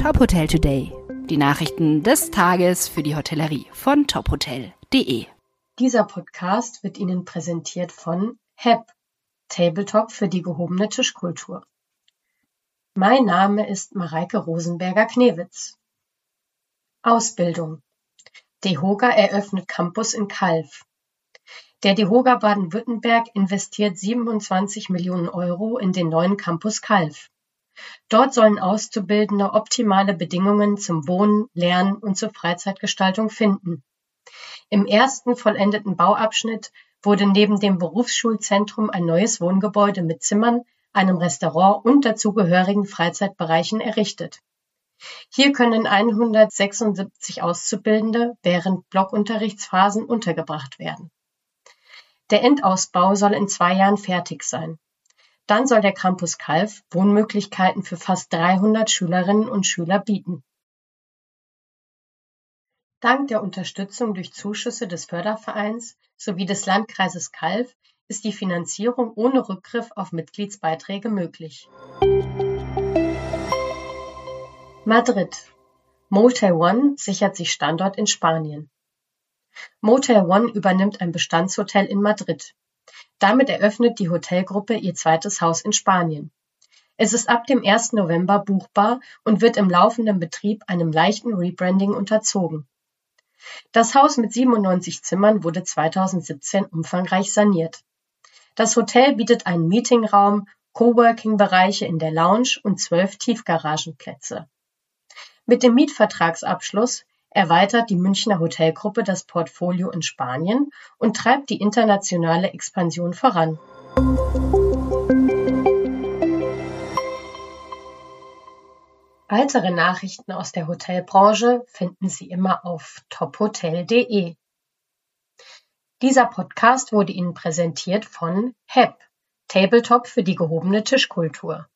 Top Hotel Today. Die Nachrichten des Tages für die Hotellerie von tophotel.de. Dieser Podcast wird Ihnen präsentiert von HEP, Tabletop für die gehobene Tischkultur. Mein Name ist Mareike Rosenberger-Knewitz. Ausbildung. DEHOGA eröffnet Campus in Kalf. Der DEHOGA Baden-Württemberg investiert 27 Millionen Euro in den neuen Campus Kalf. Dort sollen Auszubildende optimale Bedingungen zum Wohnen, Lernen und zur Freizeitgestaltung finden. Im ersten vollendeten Bauabschnitt wurde neben dem Berufsschulzentrum ein neues Wohngebäude mit Zimmern, einem Restaurant und dazugehörigen Freizeitbereichen errichtet. Hier können 176 Auszubildende während Blockunterrichtsphasen untergebracht werden. Der Endausbau soll in zwei Jahren fertig sein. Dann soll der Campus Kalf Wohnmöglichkeiten für fast 300 Schülerinnen und Schüler bieten. Dank der Unterstützung durch Zuschüsse des Fördervereins sowie des Landkreises Kalf ist die Finanzierung ohne Rückgriff auf Mitgliedsbeiträge möglich. Madrid. Motel One sichert sich Standort in Spanien. Motel One übernimmt ein Bestandshotel in Madrid. Damit eröffnet die Hotelgruppe ihr zweites Haus in Spanien. Es ist ab dem 1. November buchbar und wird im laufenden Betrieb einem leichten Rebranding unterzogen. Das Haus mit 97 Zimmern wurde 2017 umfangreich saniert. Das Hotel bietet einen Meetingraum, Coworking-Bereiche in der Lounge und zwölf Tiefgaragenplätze. Mit dem Mietvertragsabschluss erweitert die Münchner Hotelgruppe das Portfolio in Spanien und treibt die internationale Expansion voran. Weitere Nachrichten aus der Hotelbranche finden Sie immer auf tophotel.de. Dieser Podcast wurde Ihnen präsentiert von HEP, Tabletop für die gehobene Tischkultur.